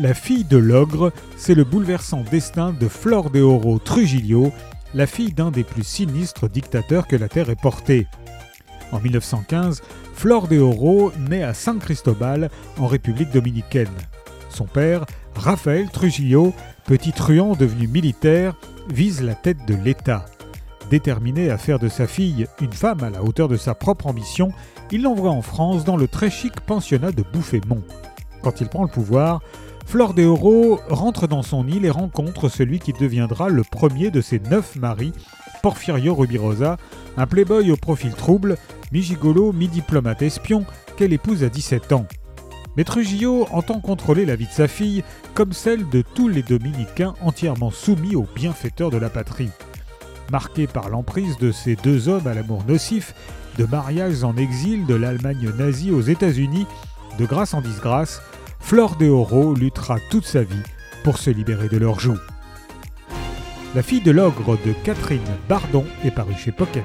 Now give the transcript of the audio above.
La fille de l'ogre, c'est le bouleversant destin de Flor de Oro Trujillo, la fille d'un des plus sinistres dictateurs que la Terre ait porté. En 1915, Flor de Oro naît à San Cristobal, en République dominicaine. Son père, Rafael Trujillo, petit truand devenu militaire, vise la tête de l'État. Déterminé à faire de sa fille une femme à la hauteur de sa propre ambition, il l'envoie en France dans le très chic pensionnat de Bouffémont. Quand il prend le pouvoir, Flor de Oro rentre dans son île et rencontre celui qui deviendra le premier de ses neuf maris, Porfirio Rubirosa, un playboy au profil trouble, mi-gigolo, mi-diplomate espion, qu'elle épouse à 17 ans. Mais Trujillo entend contrôler la vie de sa fille comme celle de tous les dominicains entièrement soumis aux bienfaiteurs de la patrie. Marqué par l'emprise de ces deux hommes à l'amour nocif, de mariages en exil de l'Allemagne nazie aux États-Unis, de grâce en disgrâce, Flore de Oro luttera toute sa vie pour se libérer de leur joug. La fille de l'ogre de Catherine Bardon est parue chez Pocket.